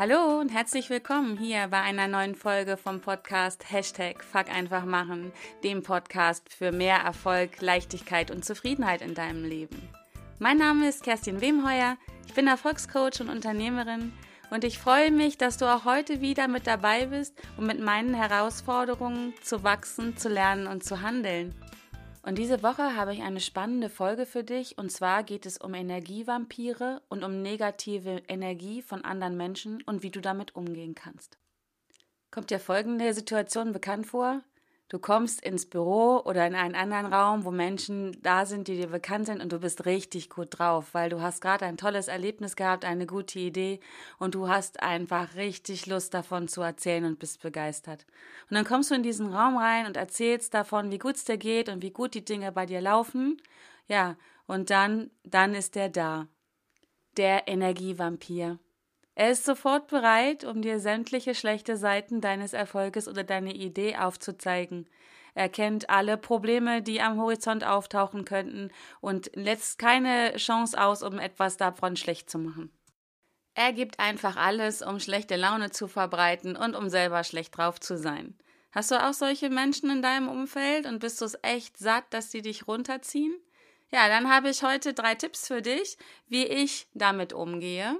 Hallo und herzlich willkommen hier bei einer neuen Folge vom Podcast Hashtag Fuck einfach machen, dem Podcast für mehr Erfolg, Leichtigkeit und Zufriedenheit in deinem Leben. Mein Name ist Kerstin Wemheuer, ich bin Erfolgscoach und Unternehmerin und ich freue mich, dass du auch heute wieder mit dabei bist, um mit meinen Herausforderungen zu wachsen, zu lernen und zu handeln. Und diese Woche habe ich eine spannende Folge für dich und zwar geht es um Energievampire und um negative Energie von anderen Menschen und wie du damit umgehen kannst. Kommt dir folgende Situation bekannt vor? Du kommst ins Büro oder in einen anderen Raum, wo Menschen da sind, die dir bekannt sind und du bist richtig gut drauf, weil du hast gerade ein tolles Erlebnis gehabt, eine gute Idee und du hast einfach richtig Lust davon zu erzählen und bist begeistert. Und dann kommst du in diesen Raum rein und erzählst davon, wie gut es dir geht und wie gut die Dinge bei dir laufen. Ja, und dann, dann ist der da. Der Energievampir. Er ist sofort bereit, um dir sämtliche schlechte Seiten deines Erfolges oder deine Idee aufzuzeigen. Er kennt alle Probleme, die am Horizont auftauchen könnten und lässt keine Chance aus, um etwas davon schlecht zu machen. Er gibt einfach alles, um schlechte Laune zu verbreiten und um selber schlecht drauf zu sein. Hast du auch solche Menschen in deinem Umfeld und bist du es echt satt, dass sie dich runterziehen? Ja, dann habe ich heute drei Tipps für dich, wie ich damit umgehe.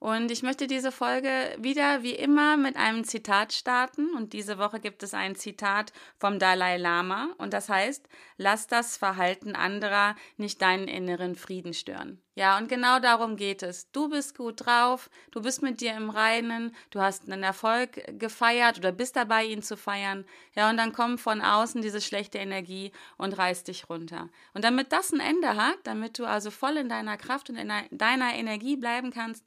Und ich möchte diese Folge wieder wie immer mit einem Zitat starten. Und diese Woche gibt es ein Zitat vom Dalai Lama. Und das heißt, lass das Verhalten anderer nicht deinen inneren Frieden stören. Ja, und genau darum geht es. Du bist gut drauf, du bist mit dir im Reinen, du hast einen Erfolg gefeiert oder bist dabei, ihn zu feiern. Ja, und dann kommt von außen diese schlechte Energie und reißt dich runter. Und damit das ein Ende hat, damit du also voll in deiner Kraft und in deiner Energie bleiben kannst,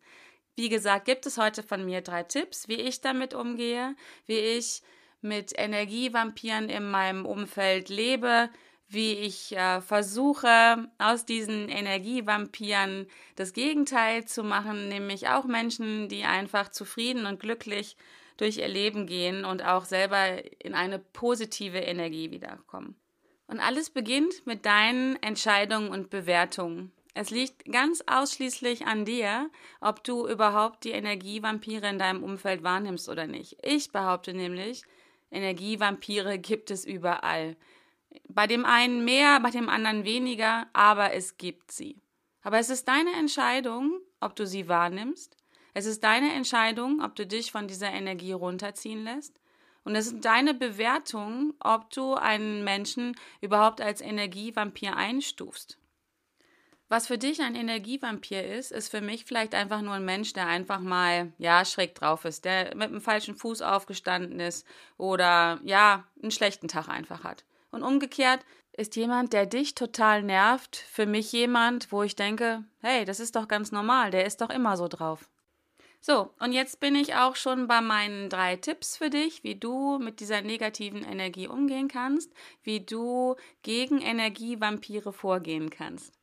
wie gesagt, gibt es heute von mir drei Tipps, wie ich damit umgehe, wie ich mit Energievampiren in meinem Umfeld lebe, wie ich äh, versuche, aus diesen Energievampiren das Gegenteil zu machen, nämlich auch Menschen, die einfach zufrieden und glücklich durch ihr Leben gehen und auch selber in eine positive Energie wiederkommen. Und alles beginnt mit deinen Entscheidungen und Bewertungen. Es liegt ganz ausschließlich an dir, ob du überhaupt die Energievampire in deinem Umfeld wahrnimmst oder nicht. Ich behaupte nämlich, Energievampire gibt es überall. Bei dem einen mehr, bei dem anderen weniger, aber es gibt sie. Aber es ist deine Entscheidung, ob du sie wahrnimmst. Es ist deine Entscheidung, ob du dich von dieser Energie runterziehen lässt. Und es ist deine Bewertung, ob du einen Menschen überhaupt als Energievampir einstufst. Was für dich ein Energievampir ist, ist für mich vielleicht einfach nur ein Mensch, der einfach mal, ja, schräg drauf ist, der mit dem falschen Fuß aufgestanden ist oder, ja, einen schlechten Tag einfach hat. Und umgekehrt ist jemand, der dich total nervt, für mich jemand, wo ich denke, hey, das ist doch ganz normal, der ist doch immer so drauf. So, und jetzt bin ich auch schon bei meinen drei Tipps für dich, wie du mit dieser negativen Energie umgehen kannst, wie du gegen Energievampire vorgehen kannst.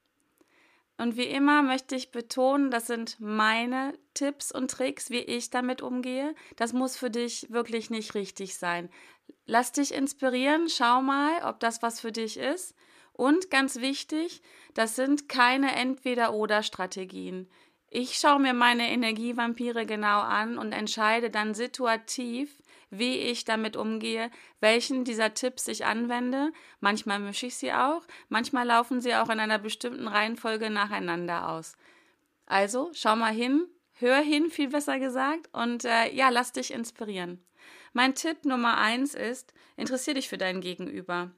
Und wie immer möchte ich betonen, das sind meine Tipps und Tricks, wie ich damit umgehe. Das muss für dich wirklich nicht richtig sein. Lass dich inspirieren, schau mal, ob das was für dich ist. Und ganz wichtig, das sind keine Entweder-oder-Strategien. Ich schaue mir meine Energievampire genau an und entscheide dann situativ, wie ich damit umgehe, welchen dieser Tipps ich anwende. Manchmal mische ich sie auch, manchmal laufen sie auch in einer bestimmten Reihenfolge nacheinander aus. Also schau mal hin, hör hin, viel besser gesagt, und äh, ja, lass dich inspirieren. Mein Tipp Nummer eins ist, interessier dich für dein Gegenüber.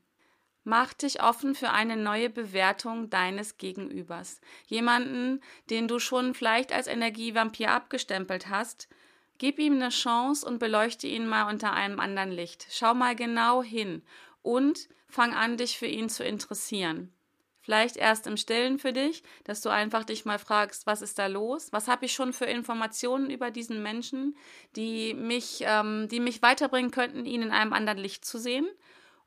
Mach dich offen für eine neue Bewertung deines Gegenübers. Jemanden, den du schon vielleicht als Energievampir abgestempelt hast, Gib ihm eine Chance und beleuchte ihn mal unter einem anderen Licht. Schau mal genau hin und fang an, dich für ihn zu interessieren. Vielleicht erst im Stillen für dich, dass du einfach dich mal fragst, was ist da los? Was habe ich schon für Informationen über diesen Menschen, die mich, ähm, die mich weiterbringen könnten, ihn in einem anderen Licht zu sehen?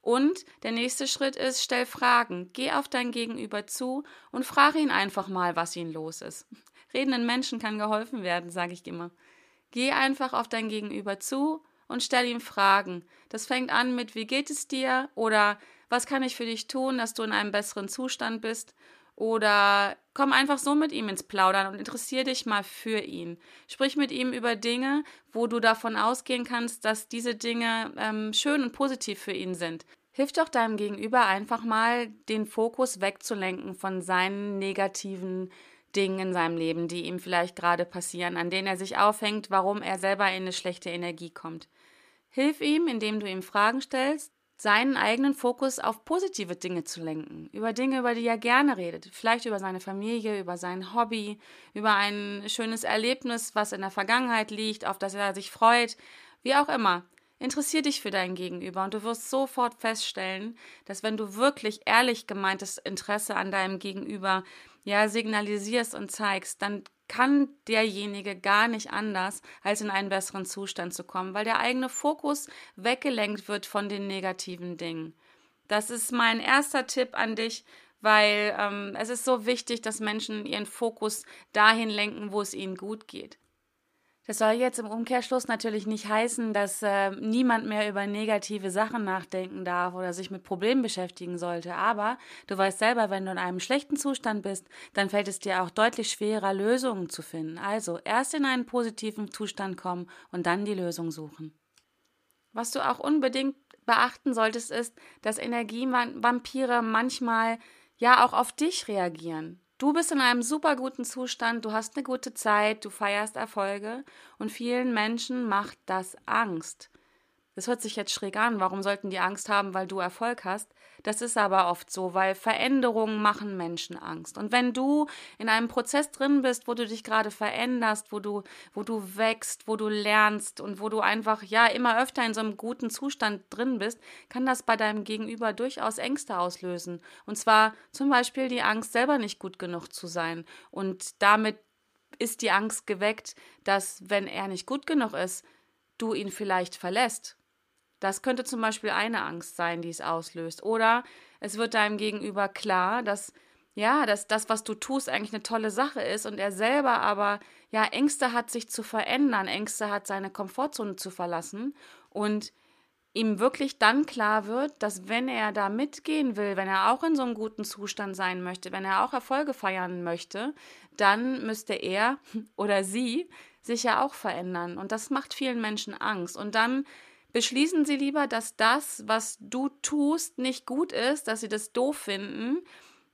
Und der nächste Schritt ist, stell Fragen. Geh auf dein Gegenüber zu und frage ihn einfach mal, was ihn los ist. Redenden Menschen kann geholfen werden, sage ich immer. Geh einfach auf dein Gegenüber zu und stell ihm Fragen. Das fängt an mit Wie geht es dir? oder Was kann ich für dich tun, dass du in einem besseren Zustand bist? oder komm einfach so mit ihm ins Plaudern und interessier dich mal für ihn. Sprich mit ihm über Dinge, wo du davon ausgehen kannst, dass diese Dinge ähm, schön und positiv für ihn sind. Hilf doch deinem Gegenüber einfach mal, den Fokus wegzulenken von seinen negativen Dingen in seinem Leben, die ihm vielleicht gerade passieren, an denen er sich aufhängt, warum er selber in eine schlechte Energie kommt. Hilf ihm, indem du ihm Fragen stellst, seinen eigenen Fokus auf positive Dinge zu lenken, über Dinge, über die er gerne redet, vielleicht über seine Familie, über sein Hobby, über ein schönes Erlebnis, was in der Vergangenheit liegt, auf das er sich freut, wie auch immer. Interessier dich für dein Gegenüber und du wirst sofort feststellen, dass wenn du wirklich ehrlich gemeintes Interesse an deinem Gegenüber ja signalisierst und zeigst, dann kann derjenige gar nicht anders, als in einen besseren Zustand zu kommen, weil der eigene Fokus weggelenkt wird von den negativen Dingen. Das ist mein erster Tipp an dich, weil ähm, es ist so wichtig, dass Menschen ihren Fokus dahin lenken, wo es ihnen gut geht. Das soll jetzt im Umkehrschluss natürlich nicht heißen, dass äh, niemand mehr über negative Sachen nachdenken darf oder sich mit Problemen beschäftigen sollte. Aber du weißt selber, wenn du in einem schlechten Zustand bist, dann fällt es dir auch deutlich schwerer, Lösungen zu finden. Also erst in einen positiven Zustand kommen und dann die Lösung suchen. Was du auch unbedingt beachten solltest, ist, dass Energievampire manchmal ja auch auf dich reagieren. Du bist in einem super guten Zustand, du hast eine gute Zeit, du feierst Erfolge und vielen Menschen macht das Angst. Das hört sich jetzt schräg an. Warum sollten die Angst haben, weil du Erfolg hast? Das ist aber oft so, weil Veränderungen machen Menschen Angst. Und wenn du in einem Prozess drin bist, wo du dich gerade veränderst, wo du, wo du wächst, wo du lernst und wo du einfach, ja, immer öfter in so einem guten Zustand drin bist, kann das bei deinem Gegenüber durchaus Ängste auslösen. Und zwar zum Beispiel die Angst, selber nicht gut genug zu sein. Und damit ist die Angst geweckt, dass, wenn er nicht gut genug ist, du ihn vielleicht verlässt das könnte zum Beispiel eine Angst sein, die es auslöst. Oder es wird deinem Gegenüber klar, dass ja, dass das, was du tust, eigentlich eine tolle Sache ist und er selber aber ja Ängste hat, sich zu verändern, Ängste hat, seine Komfortzone zu verlassen und ihm wirklich dann klar wird, dass wenn er da mitgehen will, wenn er auch in so einem guten Zustand sein möchte, wenn er auch Erfolge feiern möchte, dann müsste er oder sie sich ja auch verändern. Und das macht vielen Menschen Angst. Und dann beschließen sie lieber, dass das, was du tust, nicht gut ist, dass sie das doof finden,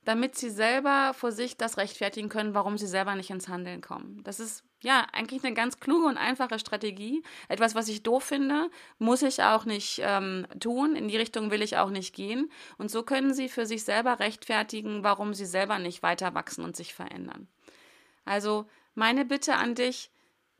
damit sie selber vor sich das rechtfertigen können, warum sie selber nicht ins Handeln kommen. Das ist ja eigentlich eine ganz kluge und einfache Strategie. Etwas, was ich doof finde, muss ich auch nicht ähm, tun. In die Richtung will ich auch nicht gehen. Und so können sie für sich selber rechtfertigen, warum sie selber nicht weiter wachsen und sich verändern. Also meine Bitte an dich,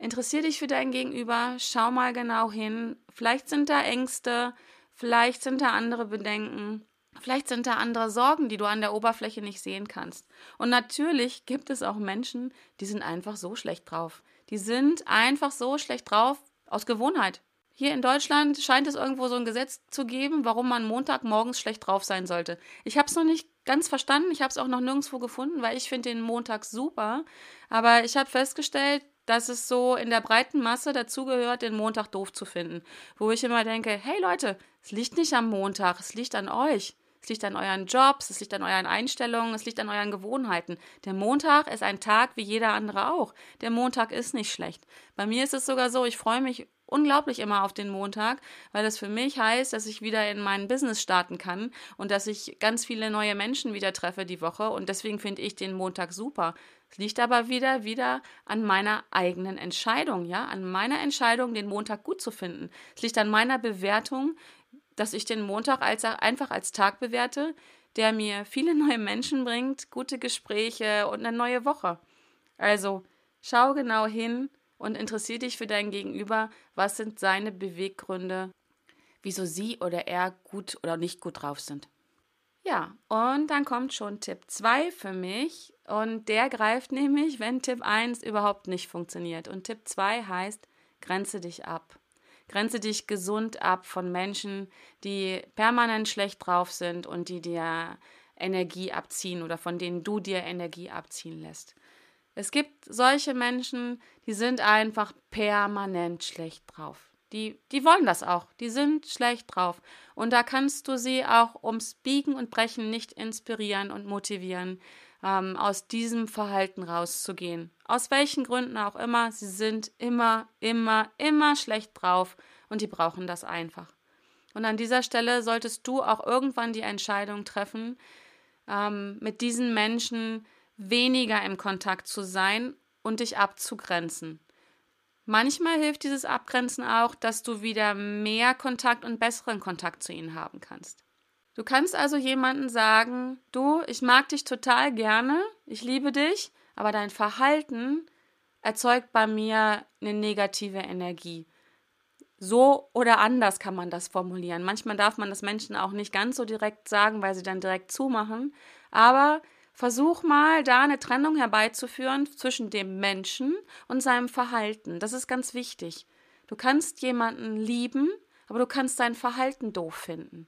Interessier dich für dein Gegenüber, schau mal genau hin. Vielleicht sind da Ängste, vielleicht sind da andere Bedenken, vielleicht sind da andere Sorgen, die du an der Oberfläche nicht sehen kannst. Und natürlich gibt es auch Menschen, die sind einfach so schlecht drauf. Die sind einfach so schlecht drauf aus Gewohnheit. Hier in Deutschland scheint es irgendwo so ein Gesetz zu geben, warum man Montagmorgens schlecht drauf sein sollte. Ich habe es noch nicht ganz verstanden, ich habe es auch noch nirgendwo gefunden, weil ich finde den Montag super. Aber ich habe festgestellt, dass es so in der breiten Masse dazugehört, den Montag doof zu finden. Wo ich immer denke, hey Leute, es liegt nicht am Montag, es liegt an euch. Es liegt an euren Jobs, es liegt an euren Einstellungen, es liegt an euren Gewohnheiten. Der Montag ist ein Tag wie jeder andere auch. Der Montag ist nicht schlecht. Bei mir ist es sogar so, ich freue mich unglaublich immer auf den Montag, weil das für mich heißt, dass ich wieder in mein Business starten kann und dass ich ganz viele neue Menschen wieder treffe die Woche und deswegen finde ich den Montag super. Es liegt aber wieder wieder an meiner eigenen Entscheidung, ja, an meiner Entscheidung, den Montag gut zu finden. Es liegt an meiner Bewertung, dass ich den Montag als, einfach als Tag bewerte, der mir viele neue Menschen bringt, gute Gespräche und eine neue Woche. Also schau genau hin, und interessier dich für dein Gegenüber, was sind seine Beweggründe, wieso sie oder er gut oder nicht gut drauf sind. Ja, und dann kommt schon Tipp 2 für mich und der greift nämlich, wenn Tipp 1 überhaupt nicht funktioniert. Und Tipp 2 heißt, grenze dich ab. Grenze dich gesund ab von Menschen, die permanent schlecht drauf sind und die dir Energie abziehen oder von denen du dir Energie abziehen lässt. Es gibt solche Menschen, die sind einfach permanent schlecht drauf. Die, die wollen das auch. Die sind schlecht drauf. Und da kannst du sie auch ums Biegen und Brechen nicht inspirieren und motivieren, ähm, aus diesem Verhalten rauszugehen. Aus welchen Gründen auch immer, sie sind immer, immer, immer schlecht drauf und die brauchen das einfach. Und an dieser Stelle solltest du auch irgendwann die Entscheidung treffen, ähm, mit diesen Menschen weniger im Kontakt zu sein und dich abzugrenzen. Manchmal hilft dieses Abgrenzen auch, dass du wieder mehr Kontakt und besseren Kontakt zu ihnen haben kannst. Du kannst also jemandem sagen, du, ich mag dich total gerne, ich liebe dich, aber dein Verhalten erzeugt bei mir eine negative Energie. So oder anders kann man das formulieren. Manchmal darf man das Menschen auch nicht ganz so direkt sagen, weil sie dann direkt zumachen. Aber versuch mal, da eine Trennung herbeizuführen zwischen dem Menschen und seinem Verhalten. Das ist ganz wichtig. Du kannst jemanden lieben, aber du kannst sein Verhalten doof finden.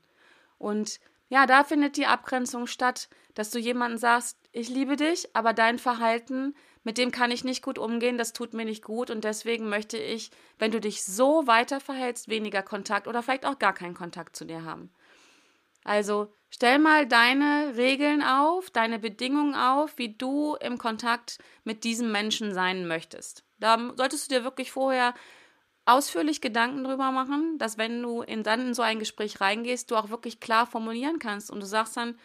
Und ja, da findet die Abgrenzung statt, dass du jemanden sagst, ich liebe dich, aber dein Verhalten, mit dem kann ich nicht gut umgehen, das tut mir nicht gut und deswegen möchte ich, wenn du dich so weiter verhältst, weniger Kontakt oder vielleicht auch gar keinen Kontakt zu dir haben. Also stell mal deine Regeln auf, deine Bedingungen auf, wie du im Kontakt mit diesem Menschen sein möchtest. Da solltest du dir wirklich vorher ausführlich Gedanken drüber machen, dass wenn du in, dann in so ein Gespräch reingehst, du auch wirklich klar formulieren kannst und du sagst dann,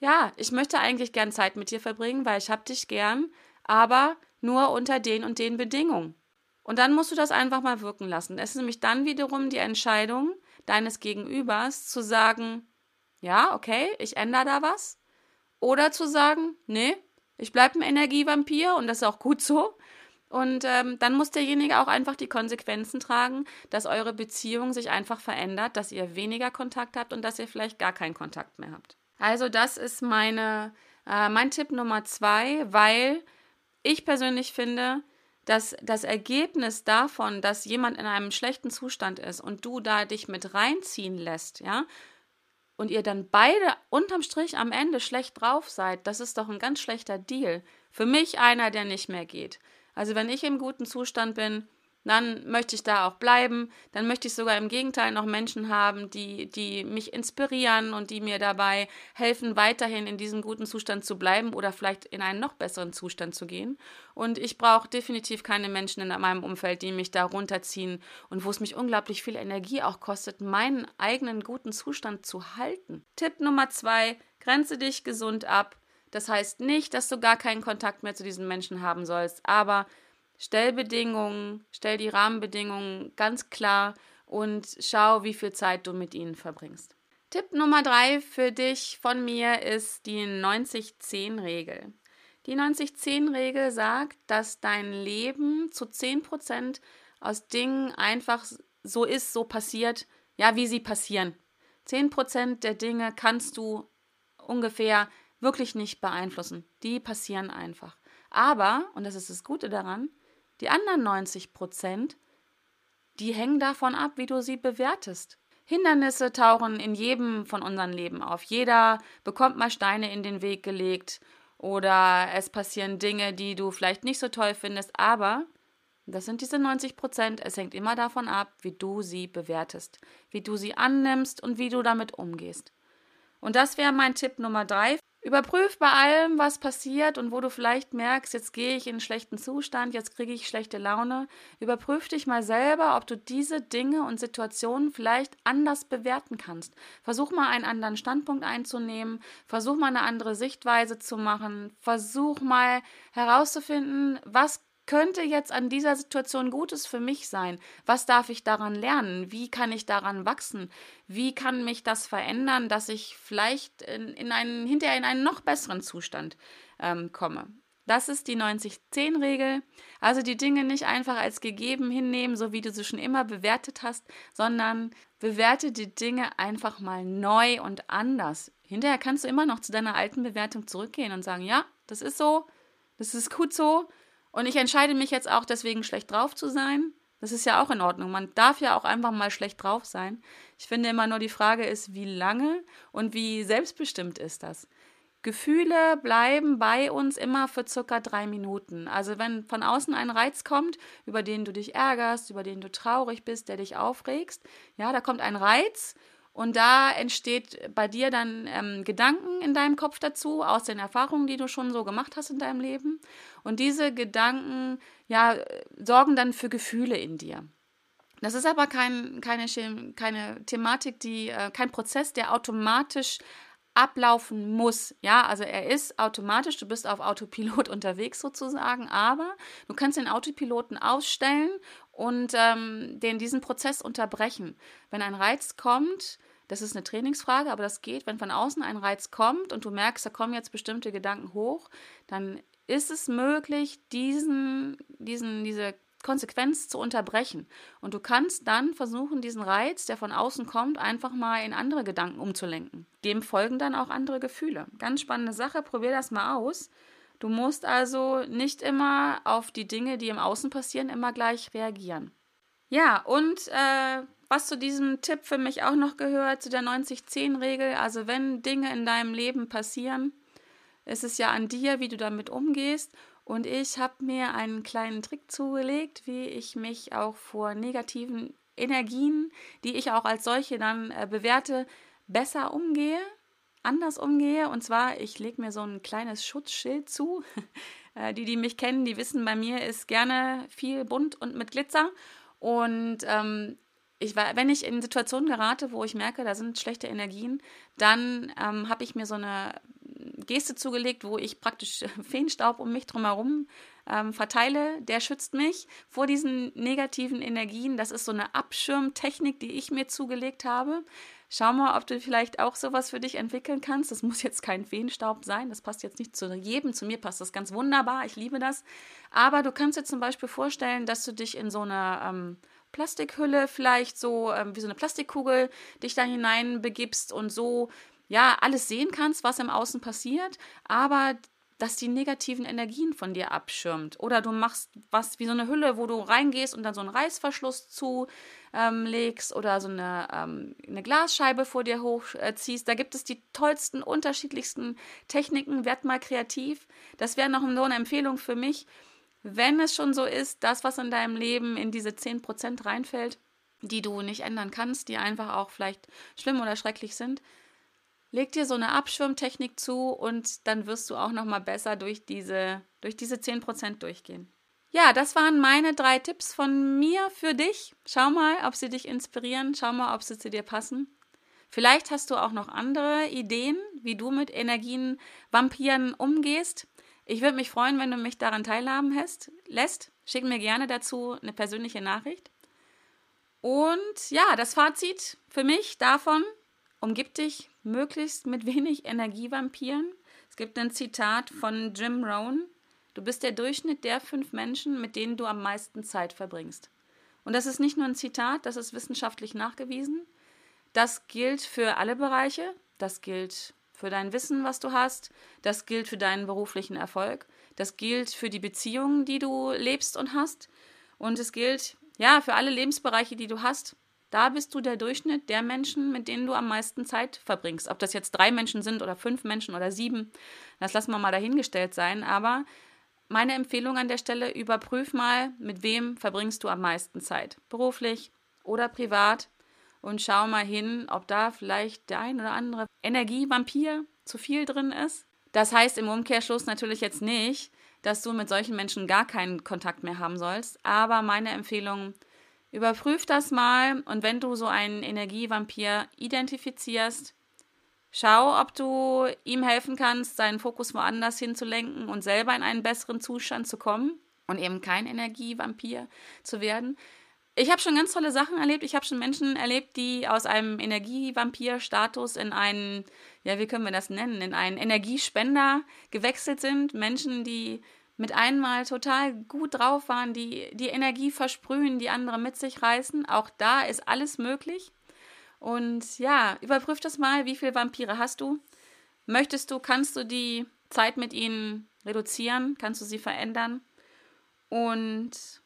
ja, ich möchte eigentlich gern Zeit mit dir verbringen, weil ich hab dich gern, aber nur unter den und den Bedingungen. Und dann musst du das einfach mal wirken lassen. Es ist nämlich dann wiederum die Entscheidung deines Gegenübers zu sagen, ja, okay, ich ändere da was. Oder zu sagen, nee, ich bleibe ein Energievampir und das ist auch gut so. Und ähm, dann muss derjenige auch einfach die Konsequenzen tragen, dass eure Beziehung sich einfach verändert, dass ihr weniger Kontakt habt und dass ihr vielleicht gar keinen Kontakt mehr habt. Also das ist meine, äh, mein Tipp Nummer zwei, weil ich persönlich finde, dass das Ergebnis davon, dass jemand in einem schlechten Zustand ist und du da dich mit reinziehen lässt, ja, und ihr dann beide unterm Strich am Ende schlecht drauf seid, das ist doch ein ganz schlechter Deal. Für mich einer, der nicht mehr geht. Also wenn ich im guten Zustand bin, dann möchte ich da auch bleiben. Dann möchte ich sogar im Gegenteil noch Menschen haben, die, die mich inspirieren und die mir dabei helfen, weiterhin in diesem guten Zustand zu bleiben oder vielleicht in einen noch besseren Zustand zu gehen. Und ich brauche definitiv keine Menschen in meinem Umfeld, die mich da runterziehen und wo es mich unglaublich viel Energie auch kostet, meinen eigenen guten Zustand zu halten. Tipp Nummer zwei, grenze dich gesund ab. Das heißt nicht, dass du gar keinen Kontakt mehr zu diesen Menschen haben sollst, aber stell Bedingungen, stell die Rahmenbedingungen ganz klar und schau, wie viel Zeit du mit ihnen verbringst. Tipp Nummer drei für dich von mir ist die 90-10-Regel. Die 90-10-Regel sagt, dass dein Leben zu 10% aus Dingen einfach so ist, so passiert, ja, wie sie passieren. 10% der Dinge kannst du ungefähr wirklich nicht beeinflussen. Die passieren einfach. Aber, und das ist das Gute daran, die anderen 90 Prozent, die hängen davon ab, wie du sie bewertest. Hindernisse tauchen in jedem von unseren Leben auf. Jeder bekommt mal Steine in den Weg gelegt oder es passieren Dinge, die du vielleicht nicht so toll findest, aber das sind diese 90 Prozent. Es hängt immer davon ab, wie du sie bewertest, wie du sie annimmst und wie du damit umgehst. Und das wäre mein Tipp Nummer drei Überprüf bei allem, was passiert und wo du vielleicht merkst, jetzt gehe ich in einen schlechten Zustand, jetzt kriege ich schlechte Laune. Überprüf dich mal selber, ob du diese Dinge und Situationen vielleicht anders bewerten kannst. Versuch mal einen anderen Standpunkt einzunehmen, versuch mal eine andere Sichtweise zu machen, versuch mal herauszufinden, was könnte jetzt an dieser Situation Gutes für mich sein? Was darf ich daran lernen? Wie kann ich daran wachsen? Wie kann mich das verändern, dass ich vielleicht in, in einen, hinterher in einen noch besseren Zustand ähm, komme? Das ist die 90-10-Regel. Also die Dinge nicht einfach als gegeben hinnehmen, so wie du sie schon immer bewertet hast, sondern bewerte die Dinge einfach mal neu und anders. Hinterher kannst du immer noch zu deiner alten Bewertung zurückgehen und sagen, ja, das ist so, das ist gut so, und ich entscheide mich jetzt auch deswegen schlecht drauf zu sein. Das ist ja auch in Ordnung. Man darf ja auch einfach mal schlecht drauf sein. Ich finde immer nur die Frage ist, wie lange und wie selbstbestimmt ist das? Gefühle bleiben bei uns immer für circa drei Minuten. Also wenn von außen ein Reiz kommt, über den du dich ärgerst, über den du traurig bist, der dich aufregst, ja, da kommt ein Reiz Und da entsteht bei dir dann ähm, Gedanken in deinem Kopf dazu, aus den Erfahrungen, die du schon so gemacht hast in deinem Leben. Und diese Gedanken, ja, sorgen dann für Gefühle in dir. Das ist aber kein, keine, keine Thematik, die, äh, kein Prozess, der automatisch ablaufen muss. Ja, also er ist automatisch, du bist auf Autopilot unterwegs sozusagen, aber du kannst den Autopiloten ausstellen und ähm, den diesen Prozess unterbrechen. Wenn ein Reiz kommt, das ist eine Trainingsfrage, aber das geht, wenn von außen ein Reiz kommt und du merkst, da kommen jetzt bestimmte Gedanken hoch, dann ist es möglich, diesen, diesen, diese Konsequenz zu unterbrechen. Und du kannst dann versuchen, diesen Reiz, der von außen kommt, einfach mal in andere Gedanken umzulenken. Dem folgen dann auch andere Gefühle. Ganz spannende Sache, probier das mal aus. Du musst also nicht immer auf die Dinge, die im Außen passieren, immer gleich reagieren. Ja, und äh, was zu diesem Tipp für mich auch noch gehört, zu der 90-10-Regel, also wenn Dinge in deinem Leben passieren, ist es ja an dir, wie du damit umgehst. Und ich habe mir einen kleinen Trick zugelegt, wie ich mich auch vor negativen Energien, die ich auch als solche dann äh, bewerte, besser umgehe, anders umgehe. Und zwar, ich lege mir so ein kleines Schutzschild zu. äh, die, die mich kennen, die wissen, bei mir ist gerne viel bunt und mit Glitzer. Und ähm, ich war, wenn ich in Situationen gerate, wo ich merke, da sind schlechte Energien, dann ähm, habe ich mir so eine Geste zugelegt, wo ich praktisch Feenstaub um mich drumherum ähm, verteile. Der schützt mich vor diesen negativen Energien. Das ist so eine Abschirmtechnik, die ich mir zugelegt habe. Schau mal, ob du vielleicht auch sowas für dich entwickeln kannst. Das muss jetzt kein Feenstaub sein. Das passt jetzt nicht zu jedem. Zu mir passt das ganz wunderbar. Ich liebe das. Aber du kannst dir zum Beispiel vorstellen, dass du dich in so einer ähm, Plastikhülle vielleicht so ähm, wie so eine Plastikkugel dich da hinein begibst und so ja, alles sehen kannst, was im Außen passiert, aber dass die negativen Energien von dir abschirmt. Oder du machst was wie so eine Hülle, wo du reingehst und dann so einen Reißverschluss zulegst ähm, oder so eine, ähm, eine Glasscheibe vor dir hochziehst. da gibt es die tollsten, unterschiedlichsten Techniken. Werd mal kreativ. Das wäre noch eine Empfehlung für mich. Wenn es schon so ist, das, was in deinem Leben in diese 10% reinfällt, die du nicht ändern kannst, die einfach auch vielleicht schlimm oder schrecklich sind, leg dir so eine Abschirmtechnik zu und dann wirst du auch noch mal besser durch diese durch diese 10% durchgehen. Ja, das waren meine drei Tipps von mir für dich. Schau mal, ob sie dich inspirieren, schau mal, ob sie zu dir passen. Vielleicht hast du auch noch andere Ideen, wie du mit Energien Vampiren umgehst. Ich würde mich freuen, wenn du mich daran teilhaben hast, lässt. Schick mir gerne dazu eine persönliche Nachricht. Und ja, das Fazit für mich davon, umgib dich möglichst mit wenig Energievampiren. Es gibt ein Zitat von Jim Rohn. Du bist der Durchschnitt der fünf Menschen, mit denen du am meisten Zeit verbringst. Und das ist nicht nur ein Zitat, das ist wissenschaftlich nachgewiesen. Das gilt für alle Bereiche. Das gilt für dein Wissen, was du hast. Das gilt für deinen beruflichen Erfolg. Das gilt für die Beziehungen, die du lebst und hast. Und es gilt, ja, für alle Lebensbereiche, die du hast. Da bist du der Durchschnitt der Menschen, mit denen du am meisten Zeit verbringst. Ob das jetzt drei Menschen sind oder fünf Menschen oder sieben, das lassen wir mal dahingestellt sein. Aber meine Empfehlung an der Stelle, überprüf mal, mit wem verbringst du am meisten Zeit. Beruflich oder privat. Und schau mal hin, ob da vielleicht der ein oder andere Energievampir zu viel drin ist. Das heißt im Umkehrschluss natürlich jetzt nicht, dass du mit solchen Menschen gar keinen Kontakt mehr haben sollst. Aber meine Empfehlung, Überprüf das mal und wenn du so einen Energievampir identifizierst, schau, ob du ihm helfen kannst, seinen Fokus woanders hinzulenken und selber in einen besseren Zustand zu kommen und eben kein Energievampir zu werden. Ich habe schon ganz tolle Sachen erlebt. Ich habe schon Menschen erlebt, die aus einem Energievampir-Status in einen, ja, wie können wir das nennen, in einen Energiespender gewechselt sind. Menschen, die mit einmal total gut drauf waren, die die Energie versprühen, die andere mit sich reißen. Auch da ist alles möglich. Und ja, überprüf das mal, wie viele Vampire hast du? Möchtest du, kannst du die Zeit mit ihnen reduzieren? Kannst du sie verändern? Und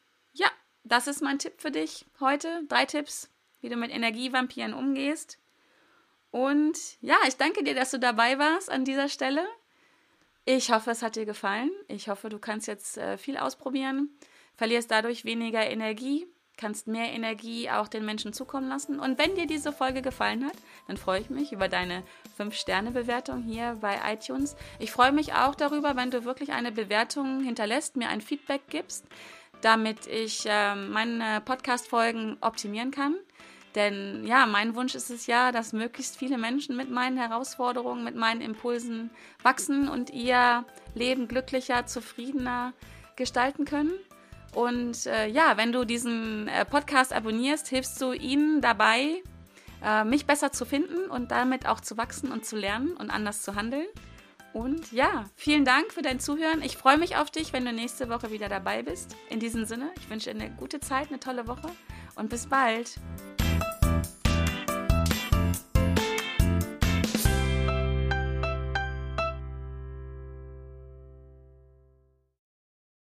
das ist mein Tipp für dich heute. Drei Tipps, wie du mit Energievampiren umgehst. Und ja, ich danke dir, dass du dabei warst an dieser Stelle. Ich hoffe, es hat dir gefallen. Ich hoffe, du kannst jetzt äh, viel ausprobieren, verlierst dadurch weniger Energie kannst mehr Energie auch den Menschen zukommen lassen. Und wenn dir diese Folge gefallen hat, dann freue ich mich über deine 5-Sterne-Bewertung hier bei iTunes. Ich freue mich auch darüber, wenn du wirklich eine Bewertung hinterlässt, mir ein Feedback gibst, damit ich äh, meine Podcast-Folgen optimieren kann. Denn ja, mein Wunsch ist es ja, dass möglichst viele Menschen mit meinen Herausforderungen, mit meinen Impulsen wachsen und ihr Leben glücklicher, zufriedener gestalten können. Und äh, ja, wenn du diesen äh, Podcast abonnierst, hilfst du ihnen dabei, äh, mich besser zu finden und damit auch zu wachsen und zu lernen und anders zu handeln. Und ja, vielen Dank für dein Zuhören. Ich freue mich auf dich, wenn du nächste Woche wieder dabei bist. In diesem Sinne, ich wünsche dir eine gute Zeit, eine tolle Woche und bis bald.